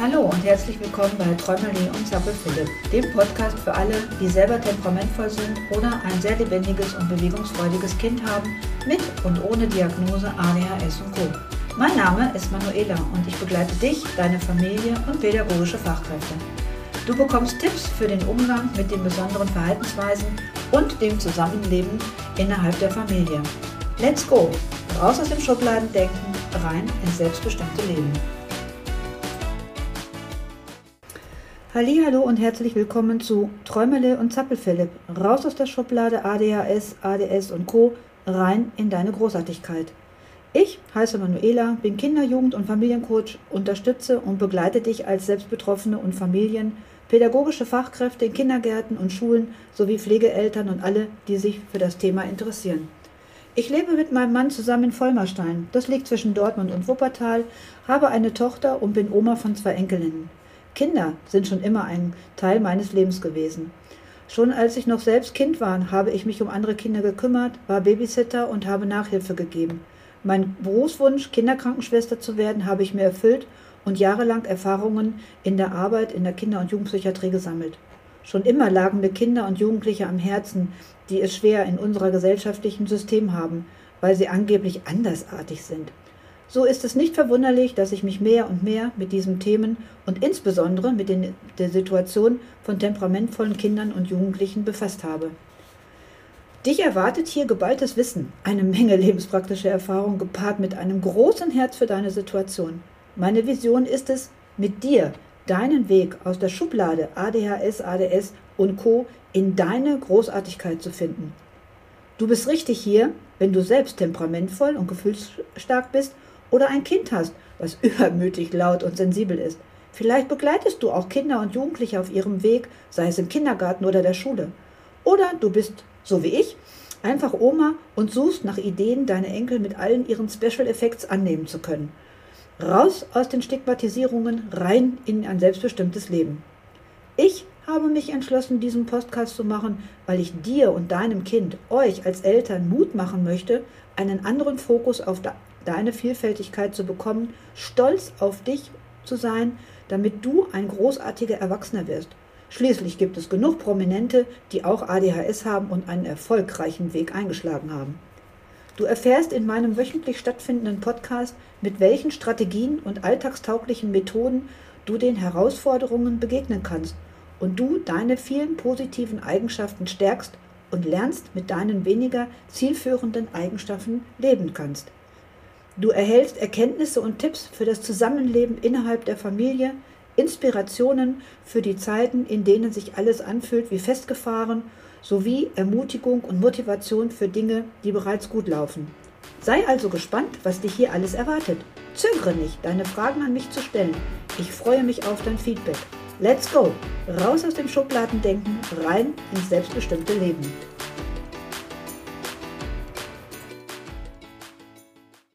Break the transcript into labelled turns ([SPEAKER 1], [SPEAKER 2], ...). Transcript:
[SPEAKER 1] Hallo und herzlich willkommen bei Träumerli und Zappel Philipp, dem Podcast für alle, die selber temperamentvoll sind oder ein sehr lebendiges und bewegungsfreudiges Kind haben, mit und ohne Diagnose ADHS und Co. Mein Name ist Manuela und ich begleite dich, deine Familie und pädagogische Fachkräfte. Du bekommst Tipps für den Umgang mit den besonderen Verhaltensweisen und dem Zusammenleben innerhalb der Familie. Let's go! Raus aus dem Schubladendenken, rein ins selbstbestimmte Leben. Hallo und herzlich willkommen zu Träumele und Zappelphilipp. Raus aus der Schublade ADHS, ADS und Co. rein in deine Großartigkeit. Ich heiße Manuela, bin Kinder-, Jugend- und Familiencoach, unterstütze und begleite dich als Selbstbetroffene und Familien, pädagogische Fachkräfte in Kindergärten und Schulen sowie Pflegeeltern und alle, die sich für das Thema interessieren. Ich lebe mit meinem Mann zusammen in Vollmerstein. Das liegt zwischen Dortmund und Wuppertal, habe eine Tochter und bin Oma von zwei Enkelinnen. Kinder sind schon immer ein Teil meines Lebens gewesen. Schon als ich noch selbst Kind war, habe ich mich um andere Kinder gekümmert, war Babysitter und habe Nachhilfe gegeben. Mein Berufswunsch, Kinderkrankenschwester zu werden, habe ich mir erfüllt und jahrelang Erfahrungen in der Arbeit in der Kinder- und Jugendpsychiatrie gesammelt. Schon immer lagen mir Kinder und Jugendliche am Herzen, die es schwer in unserer gesellschaftlichen System haben, weil sie angeblich andersartig sind. So ist es nicht verwunderlich, dass ich mich mehr und mehr mit diesen Themen und insbesondere mit den, der Situation von temperamentvollen Kindern und Jugendlichen befasst habe. Dich erwartet hier geballtes Wissen, eine Menge lebenspraktischer Erfahrung gepaart mit einem großen Herz für deine Situation. Meine Vision ist es, mit dir deinen Weg aus der Schublade ADHS, ADS und Co. in deine Großartigkeit zu finden. Du bist richtig hier, wenn du selbst temperamentvoll und gefühlsstark bist oder ein Kind hast, was übermütig laut und sensibel ist. Vielleicht begleitest du auch Kinder und Jugendliche auf ihrem Weg, sei es im Kindergarten oder der Schule. Oder du bist, so wie ich, einfach Oma und suchst nach Ideen, deine Enkel mit allen ihren Special Effects annehmen zu können. Raus aus den Stigmatisierungen, rein in ein selbstbestimmtes Leben. Ich habe mich entschlossen, diesen Podcast zu machen, weil ich dir und deinem Kind, euch als Eltern Mut machen möchte, einen anderen Fokus auf deine Vielfältigkeit zu bekommen, stolz auf dich zu sein, damit du ein großartiger Erwachsener wirst. Schließlich gibt es genug Prominente, die auch ADHS haben und einen erfolgreichen Weg eingeschlagen haben. Du erfährst in meinem wöchentlich stattfindenden Podcast, mit welchen Strategien und alltagstauglichen Methoden du den Herausforderungen begegnen kannst und du deine vielen positiven Eigenschaften stärkst und lernst mit deinen weniger zielführenden Eigenschaften leben kannst. Du erhältst Erkenntnisse und Tipps für das Zusammenleben innerhalb der Familie, Inspirationen für die Zeiten, in denen sich alles anfühlt wie festgefahren, sowie Ermutigung und Motivation für Dinge, die bereits gut laufen. Sei also gespannt, was dich hier alles erwartet. Zögere nicht, deine Fragen an mich zu stellen. Ich freue mich auf dein Feedback. Let's go! Raus aus dem Schubladendenken, rein ins selbstbestimmte Leben.